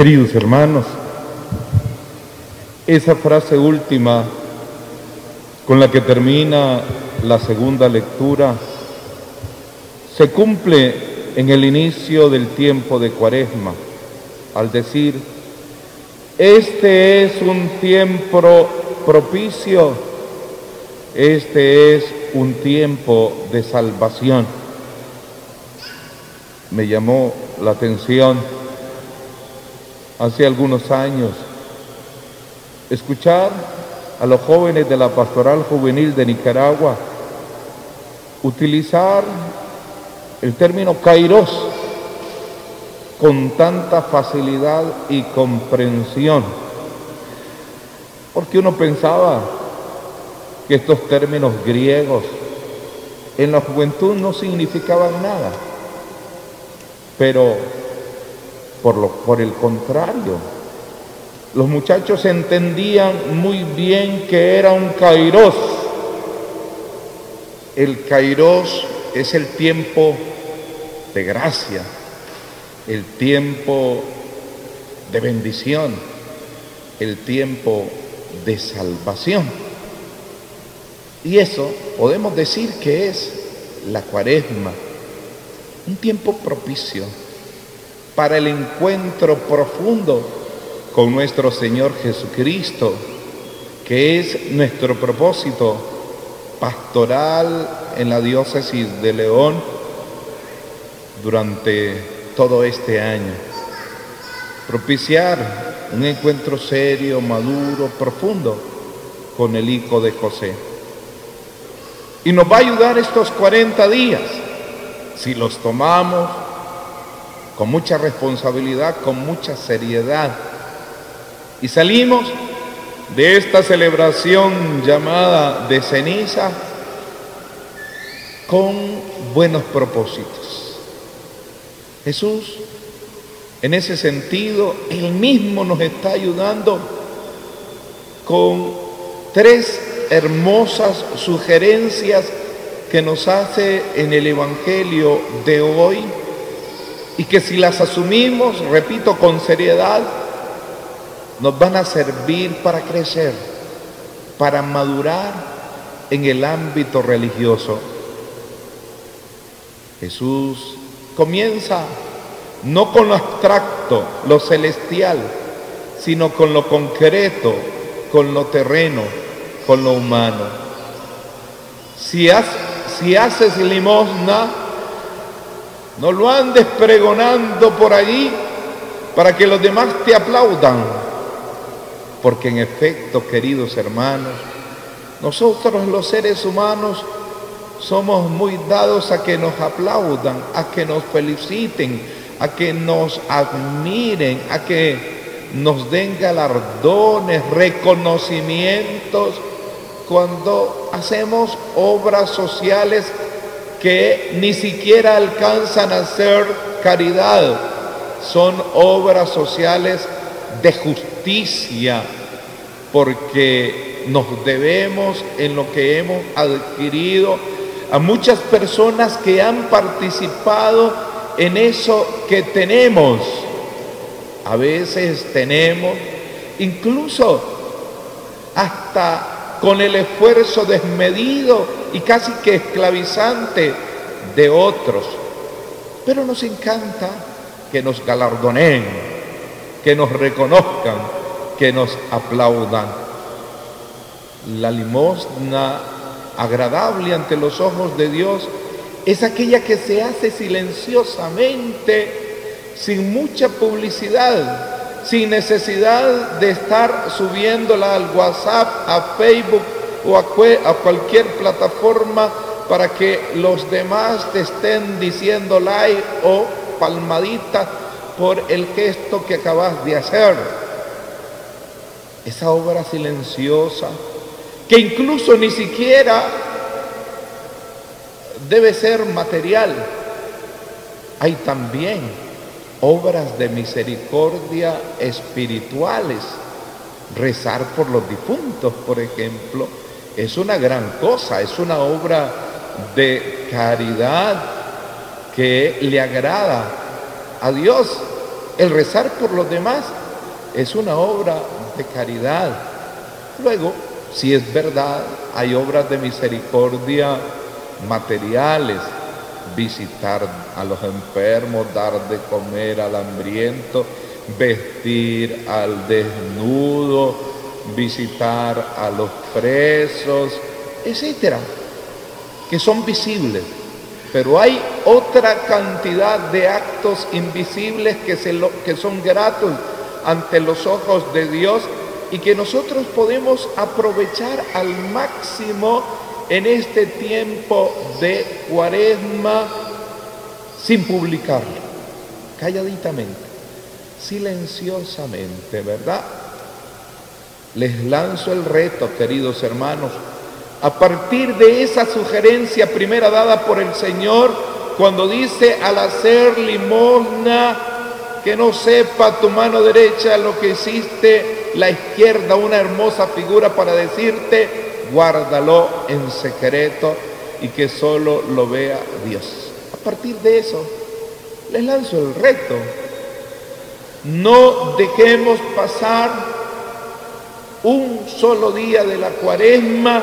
Queridos hermanos, esa frase última con la que termina la segunda lectura se cumple en el inicio del tiempo de Cuaresma, al decir, este es un tiempo propicio, este es un tiempo de salvación. Me llamó la atención hace algunos años. Escuchar a los jóvenes de la pastoral juvenil de Nicaragua utilizar el término kairos con tanta facilidad y comprensión, porque uno pensaba que estos términos griegos en la juventud no significaban nada, pero por, lo, por el contrario, los muchachos entendían muy bien que era un kairos. El kairos es el tiempo de gracia, el tiempo de bendición, el tiempo de salvación. Y eso podemos decir que es la cuaresma, un tiempo propicio para el encuentro profundo con nuestro Señor Jesucristo, que es nuestro propósito pastoral en la diócesis de León durante todo este año. Propiciar un encuentro serio, maduro, profundo con el Hijo de José. Y nos va a ayudar estos 40 días si los tomamos con mucha responsabilidad, con mucha seriedad. Y salimos de esta celebración llamada de ceniza con buenos propósitos. Jesús, en ese sentido, él mismo nos está ayudando con tres hermosas sugerencias que nos hace en el Evangelio de hoy y que si las asumimos, repito, con seriedad, nos van a servir para crecer, para madurar en el ámbito religioso. Jesús comienza no con lo abstracto, lo celestial, sino con lo concreto, con lo terreno, con lo humano. Si, si haces limosna, no lo andes pregonando por allí para que los demás te aplaudan. Porque en efecto, queridos hermanos, nosotros los seres humanos somos muy dados a que nos aplaudan, a que nos feliciten, a que nos admiren, a que nos den galardones, reconocimientos cuando hacemos obras sociales que ni siquiera alcanzan a ser caridad, son obras sociales de justicia, porque nos debemos en lo que hemos adquirido a muchas personas que han participado en eso que tenemos. A veces tenemos, incluso hasta con el esfuerzo desmedido y casi que esclavizante de otros. Pero nos encanta que nos galardoneen, que nos reconozcan, que nos aplaudan. La limosna agradable ante los ojos de Dios es aquella que se hace silenciosamente, sin mucha publicidad, sin necesidad de estar subiéndola al WhatsApp, a Facebook o a, cualquier plataforma para que los demás te estén diciendo like o palmadita por el gesto que acabas de hacer. Esa obra silenciosa, que incluso ni siquiera debe ser material, hay también obras de misericordia espirituales. Rezar por los difuntos, por ejemplo, es una gran cosa, es una obra de caridad que le agrada a Dios. el rezar por los demás es una obra de caridad. Luego, si es verdad, hay obras de misericordia materiales, visitar a los enfermos, dar de comer al hambriento, vestir al desnudo, visitar a los presos, etcétera, que son visibles. Pero hay otra cantidad de actos invisibles que, se que son gratos ante los ojos de Dios y que nosotros podemos aprovechar al máximo en este tiempo de cuaresma sin publicarlo, calladitamente, silenciosamente, ¿verdad? Les lanzo el reto, queridos hermanos, a partir de esa sugerencia primera dada por el Señor, cuando dice al hacer limosna, que no sepa tu mano derecha lo que hiciste la izquierda, una hermosa figura para decirte, guárdalo en secreto y que solo lo vea Dios. A partir de eso, les lanzo el reto. No dejemos pasar un solo día de la cuaresma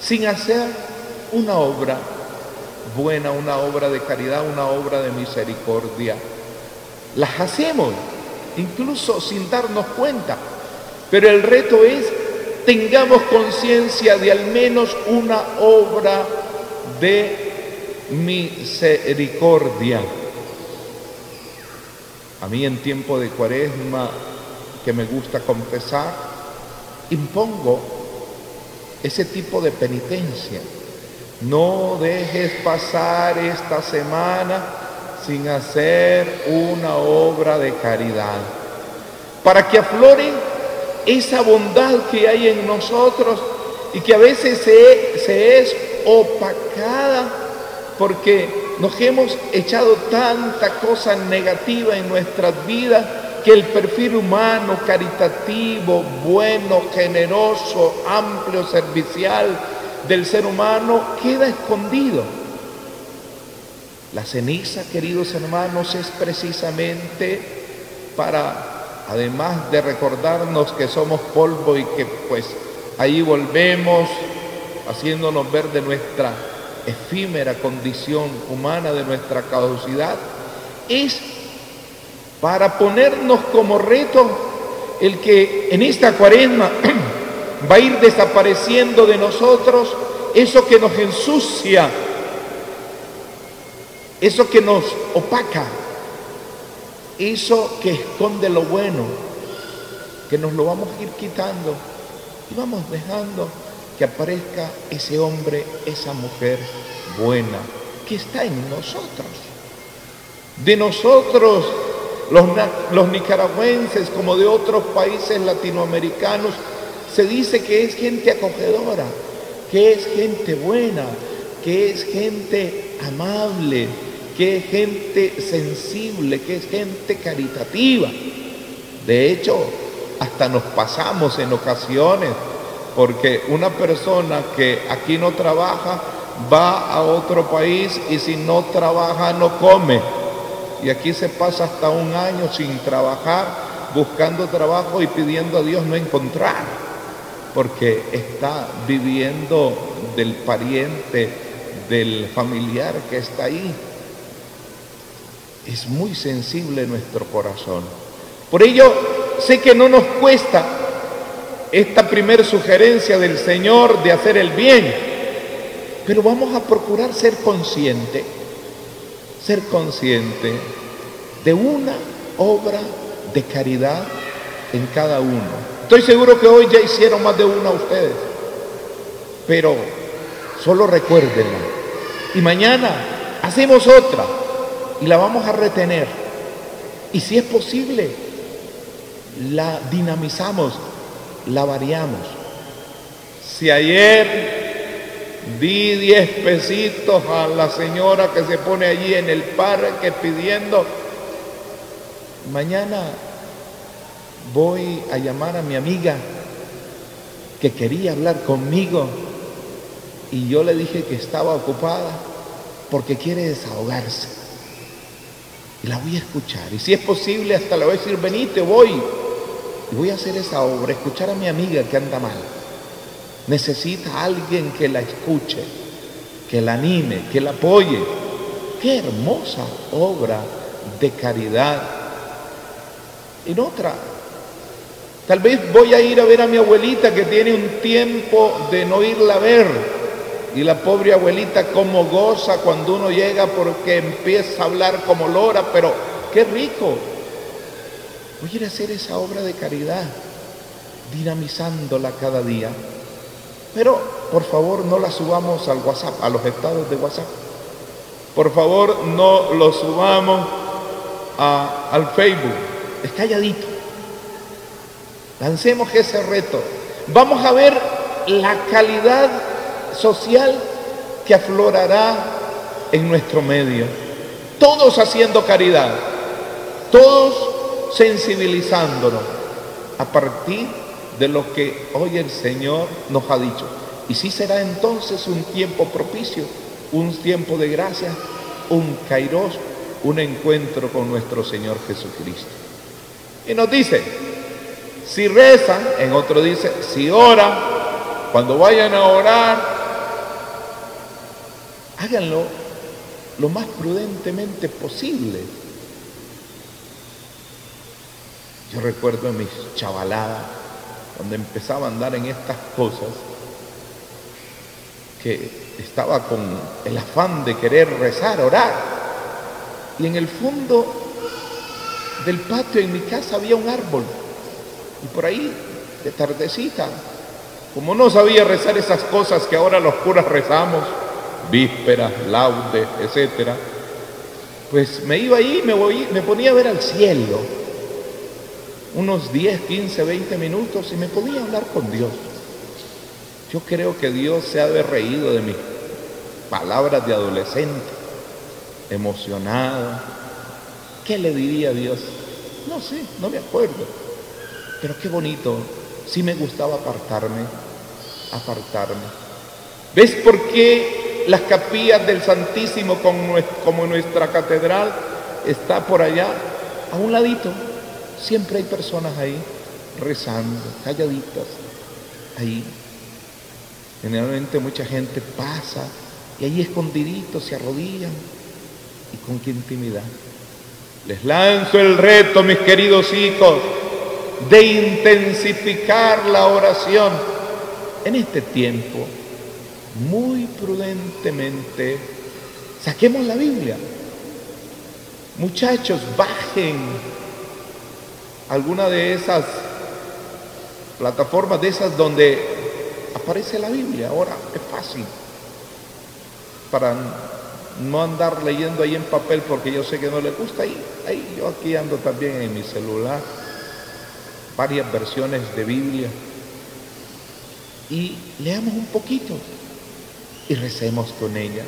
sin hacer una obra buena, una obra de caridad, una obra de misericordia. Las hacemos, incluso sin darnos cuenta. Pero el reto es, tengamos conciencia de al menos una obra de misericordia. A mí en tiempo de cuaresma, que me gusta confesar, impongo ese tipo de penitencia. No dejes pasar esta semana sin hacer una obra de caridad, para que aflore esa bondad que hay en nosotros y que a veces se, se es opacada porque nos hemos echado tanta cosa negativa en nuestras vidas que el perfil humano, caritativo, bueno, generoso, amplio, servicial del ser humano queda escondido. La ceniza, queridos hermanos, es precisamente para, además de recordarnos que somos polvo y que pues ahí volvemos haciéndonos ver de nuestra efímera condición humana, de nuestra caducidad, es para ponernos como reto el que en esta cuaresma va a ir desapareciendo de nosotros eso que nos ensucia, eso que nos opaca, eso que esconde lo bueno, que nos lo vamos a ir quitando y vamos dejando que aparezca ese hombre, esa mujer buena que está en nosotros. De nosotros, los, los nicaragüenses, como de otros países latinoamericanos, se dice que es gente acogedora, que es gente buena, que es gente amable, que es gente sensible, que es gente caritativa. De hecho, hasta nos pasamos en ocasiones, porque una persona que aquí no trabaja va a otro país y si no trabaja no come. Y aquí se pasa hasta un año sin trabajar, buscando trabajo y pidiendo a Dios no encontrar, porque está viviendo del pariente, del familiar que está ahí. Es muy sensible nuestro corazón. Por ello, sé que no nos cuesta esta primera sugerencia del Señor de hacer el bien, pero vamos a procurar ser consciente, ser consciente de una obra de caridad en cada uno. Estoy seguro que hoy ya hicieron más de una ustedes, pero solo recuérdenla. Y mañana hacemos otra y la vamos a retener. Y si es posible, la dinamizamos, la variamos. Si ayer di 10 pesitos a la señora que se pone allí en el parque pidiendo, mañana voy a llamar a mi amiga que quería hablar conmigo y yo le dije que estaba ocupada porque quiere desahogarse. Y la voy a escuchar. Y si es posible, hasta le voy a decir, venite, voy. Y voy a hacer esa obra, escuchar a mi amiga que anda mal. Necesita alguien que la escuche, que la anime, que la apoye. Qué hermosa obra de caridad. En otra, tal vez voy a ir a ver a mi abuelita que tiene un tiempo de no irla a ver. Y la pobre abuelita como goza cuando uno llega porque empieza a hablar como lora, pero qué rico. Voy a ir a hacer esa obra de caridad, dinamizándola cada día. Pero por favor no la subamos al WhatsApp, a los estados de WhatsApp. Por favor no lo subamos al Facebook. Es calladito. Lancemos ese reto. Vamos a ver la calidad social que aflorará en nuestro medio. Todos haciendo caridad, todos sensibilizándonos a partir de lo que hoy el Señor nos ha dicho. Y si será entonces un tiempo propicio, un tiempo de gracia, un kairos, un encuentro con nuestro Señor Jesucristo. Y nos dice, si rezan, en otro dice, si oran, cuando vayan a orar, háganlo lo más prudentemente posible. Yo recuerdo mis chavaladas, cuando empezaba a andar en estas cosas, que estaba con el afán de querer rezar, orar. Y en el fondo del patio en mi casa había un árbol. Y por ahí, de tardecita, como no sabía rezar esas cosas que ahora los curas rezamos, vísperas, laudes, etcétera, pues me iba ahí, me, voy, me ponía a ver al cielo unos 10, 15, 20 minutos y me podía hablar con Dios. Yo creo que Dios se ha de reído de mis palabras de adolescente, emocionado. ¿Qué le diría Dios? No sé, no me acuerdo. Pero qué bonito, sí me gustaba apartarme, apartarme. ¿Ves por qué las capillas del Santísimo como nuestra catedral está por allá, a un ladito. Siempre hay personas ahí rezando, calladitas, ahí. Generalmente mucha gente pasa y ahí escondiditos se arrodillan y con qué intimidad. Les lanzo el reto, mis queridos hijos, de intensificar la oración en este tiempo muy prudentemente, saquemos la Biblia. Muchachos, bajen alguna de esas plataformas de esas donde aparece la Biblia. Ahora es fácil para no andar leyendo ahí en papel porque yo sé que no le gusta. Ahí, ahí yo aquí ando también en mi celular, varias versiones de Biblia. Y leamos un poquito y recemos con ella.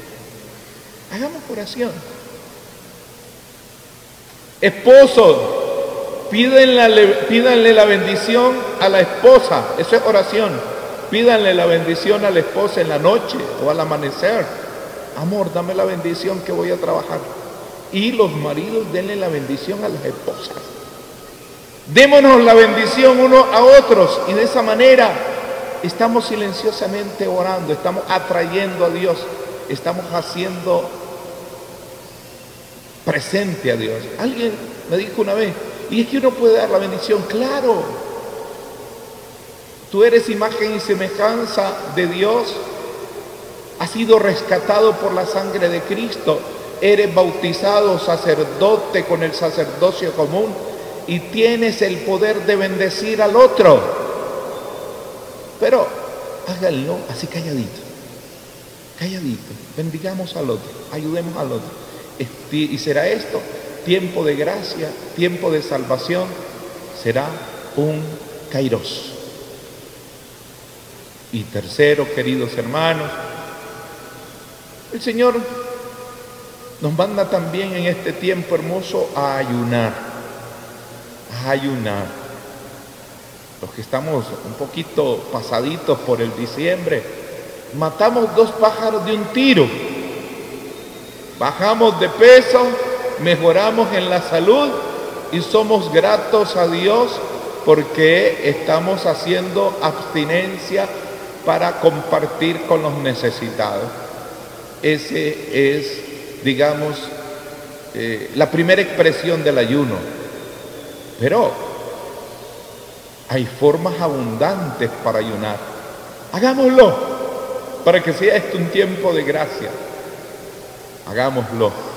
Hagamos oración. Esposos, pídanle, la bendición a la esposa. Eso es oración. Pídanle la bendición a la esposa en la noche o al amanecer. Amor, dame la bendición que voy a trabajar. Y los maridos denle la bendición a las esposas. Démonos la bendición uno a otros y de esa manera estamos silenciosamente orando, estamos atrayendo a Dios, estamos haciendo presente a Dios. Alguien me dijo una vez, y es que uno puede dar la bendición, claro. Tú eres imagen y semejanza de Dios, has sido rescatado por la sangre de Cristo, eres bautizado sacerdote con el sacerdocio común y tienes el poder de bendecir al otro. Pero háganlo así calladito, calladito, bendigamos al otro, ayudemos al otro. Y será esto tiempo de gracia, tiempo de salvación, será un kairos. Y tercero, queridos hermanos, el Señor nos manda también en este tiempo hermoso a ayunar, a ayunar los que estamos un poquito pasaditos por el diciembre, matamos dos pájaros de un tiro. Bajamos de peso, mejoramos en la salud y somos gratos a Dios porque estamos haciendo abstinencia para compartir con los necesitados. Ese es, digamos, eh, la primera expresión del ayuno. Pero hay formas abundantes para ayunar. Hagámoslo para que sea esto un tiempo de gracia. Hagámoslo.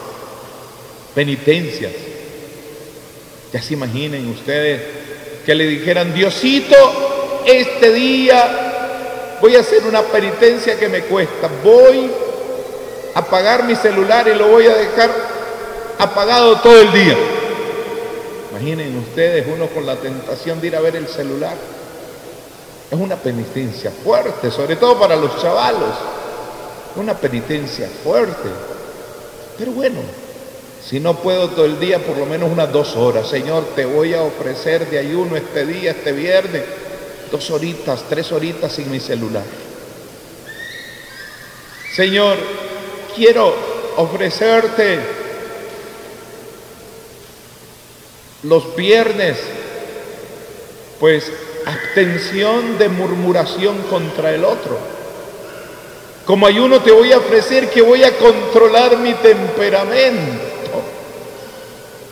Penitencias. Ya se imaginen ustedes que le dijeran, Diosito, este día voy a hacer una penitencia que me cuesta. Voy a apagar mi celular y lo voy a dejar apagado todo el día. Imaginen ustedes uno con la tentación de ir a ver el celular. Es una penitencia fuerte, sobre todo para los chavalos. Una penitencia fuerte. Pero bueno, si no puedo todo el día, por lo menos unas dos horas. Señor, te voy a ofrecer de ayuno este día, este viernes, dos horitas, tres horitas sin mi celular. Señor, quiero ofrecerte los viernes, pues abstención de murmuración contra el otro. Como ayuno te voy a ofrecer que voy a controlar mi temperamento,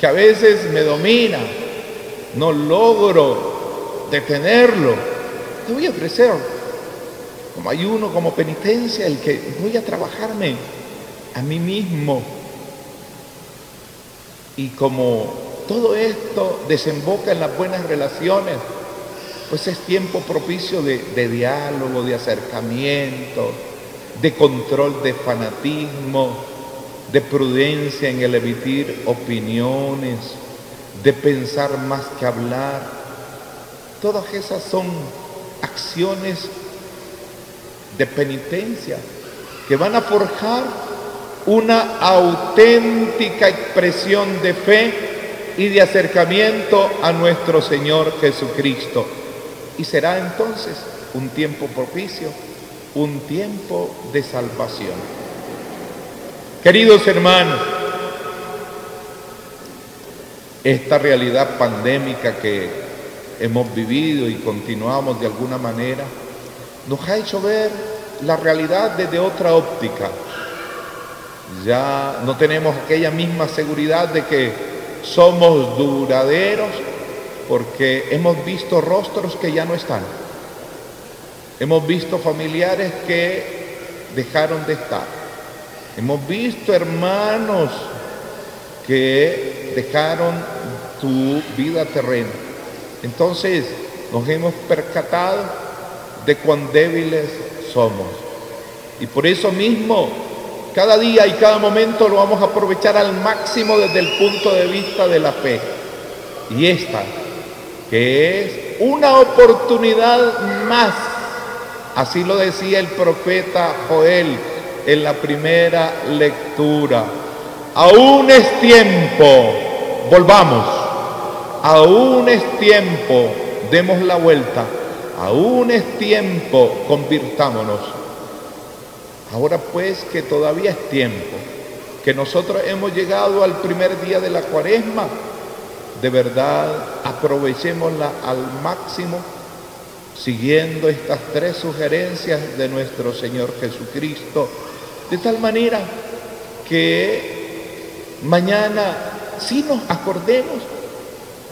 que a veces me domina, no logro detenerlo. Te voy a ofrecer como ayuno, como penitencia, el que voy a trabajarme a mí mismo. Y como todo esto desemboca en las buenas relaciones, pues es tiempo propicio de, diálogo, de acercamiento, de control de fanatismo, de prudencia en el emitir opiniones, de pensar más que hablar. Todas esas son acciones de penitencia que van a forjar una auténtica expresión de fe y de acercamiento a nuestro Señor Jesucristo. Y será entonces un tiempo propicio, un tiempo de salvación. Queridos hermanos, esta realidad pandémica que hemos vivido y continuamos de alguna manera, nos ha hecho ver la realidad desde otra óptica. Ya no tenemos aquella misma seguridad de que somos duraderos porque hemos visto rostros que ya no están. Hemos visto familiares que dejaron de estar. Hemos visto hermanos que dejaron su vida terrena. Entonces nos hemos percatado de cuán débiles somos. Y por eso mismo cada día y cada momento lo vamos a aprovechar al máximo desde el punto de vista de la fe. Y esta, que es una oportunidad más, así lo decía el profeta Joel en la primera lectura. Aún es tiempo, volvamos, aún es tiempo, demos la vuelta, aún es tiempo, convirtámonos. Ahora pues que todavía es tiempo, que nosotros hemos llegado al primer día de la cuaresma, de verdad aprovechémosla al máximo siguiendo estas tres sugerencias de nuestro Señor Jesucristo, de tal manera que mañana sí nos acordemos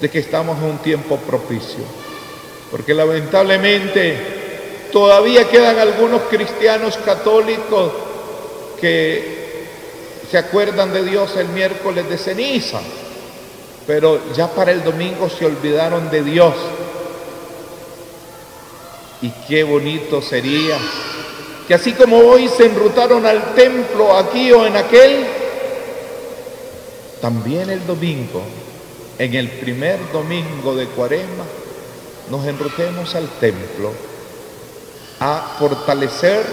de que estamos en un tiempo propicio, porque lamentablemente Todavía quedan algunos cristianos católicos que se acuerdan de Dios el miércoles de ceniza, pero ya para el domingo se olvidaron de Dios. Y qué bonito sería que así como hoy se enrutaron al templo aquí o en aquel, también el domingo, en el primer domingo de cuaresma, nos enrutemos al templo a fortalecer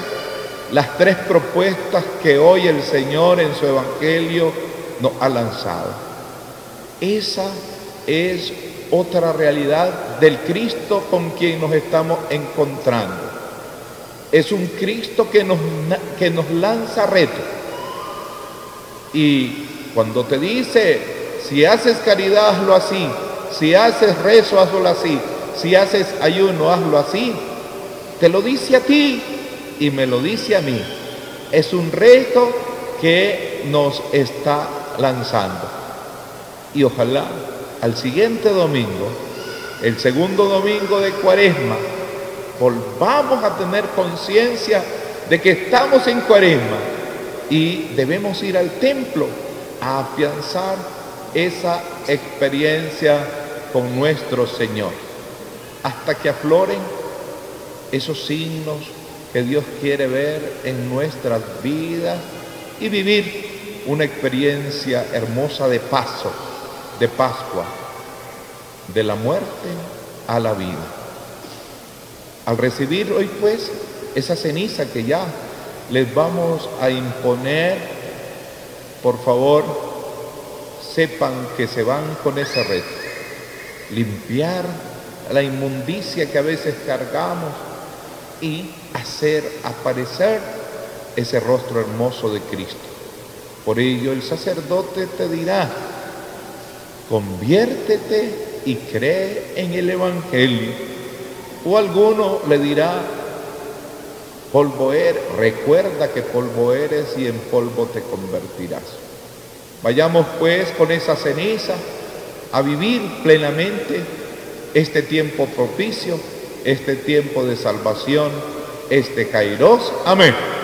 las tres propuestas que hoy el Señor en su Evangelio nos ha lanzado. Esa es otra realidad del Cristo con quien nos estamos encontrando. Es un Cristo que nos, que nos lanza retos. Y cuando te dice, si haces caridad, hazlo así, si haces rezo, hazlo así, si haces ayuno, hazlo así, te lo dice a ti y me lo dice a mí. Es un reto que nos está lanzando. Y ojalá al siguiente domingo, el segundo domingo de cuaresma, volvamos a tener conciencia de que estamos en cuaresma y debemos ir al templo a afianzar esa experiencia con nuestro Señor, hasta que afloren esos signos que Dios quiere ver en nuestras vidas y vivir una experiencia hermosa de paso, de Pascua, de la muerte a la vida. Al recibir hoy pues esa ceniza que ya les vamos a imponer, por favor, sepan que se van con ese reto. Limpiar la inmundicia que a veces cargamos y hacer aparecer ese rostro hermoso de Cristo. Por ello el sacerdote te dirá, conviértete y cree en el Evangelio. O alguno le dirá, polvo eres, recuerda que polvo eres y en polvo te convertirás. Vayamos pues con esa ceniza a vivir plenamente este tiempo propicio, este tiempo de salvación, este Kairos. Amén.